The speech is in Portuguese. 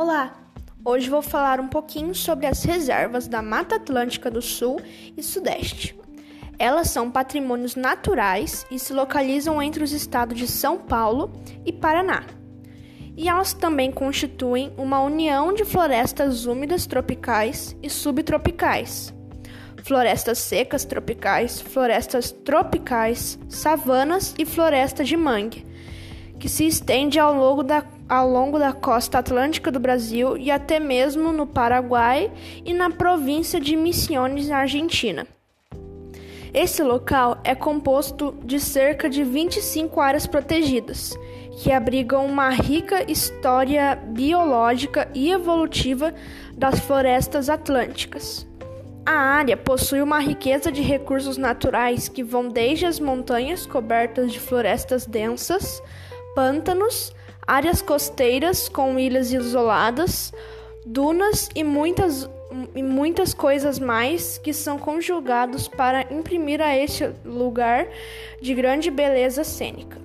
Olá! Hoje vou falar um pouquinho sobre as reservas da Mata Atlântica do Sul e Sudeste. Elas são patrimônios naturais e se localizam entre os estados de São Paulo e Paraná. E elas também constituem uma união de florestas úmidas tropicais e subtropicais, florestas secas tropicais, florestas tropicais, savanas e floresta de mangue, que se estende ao longo da ao longo da costa atlântica do Brasil e até mesmo no Paraguai e na província de Misiones, na Argentina. Esse local é composto de cerca de 25 áreas protegidas, que abrigam uma rica história biológica e evolutiva das florestas atlânticas. A área possui uma riqueza de recursos naturais que vão desde as montanhas cobertas de florestas densas, pântanos, áreas costeiras com ilhas isoladas, dunas e muitas, e muitas coisas mais que são conjugados para imprimir a este lugar de grande beleza cênica.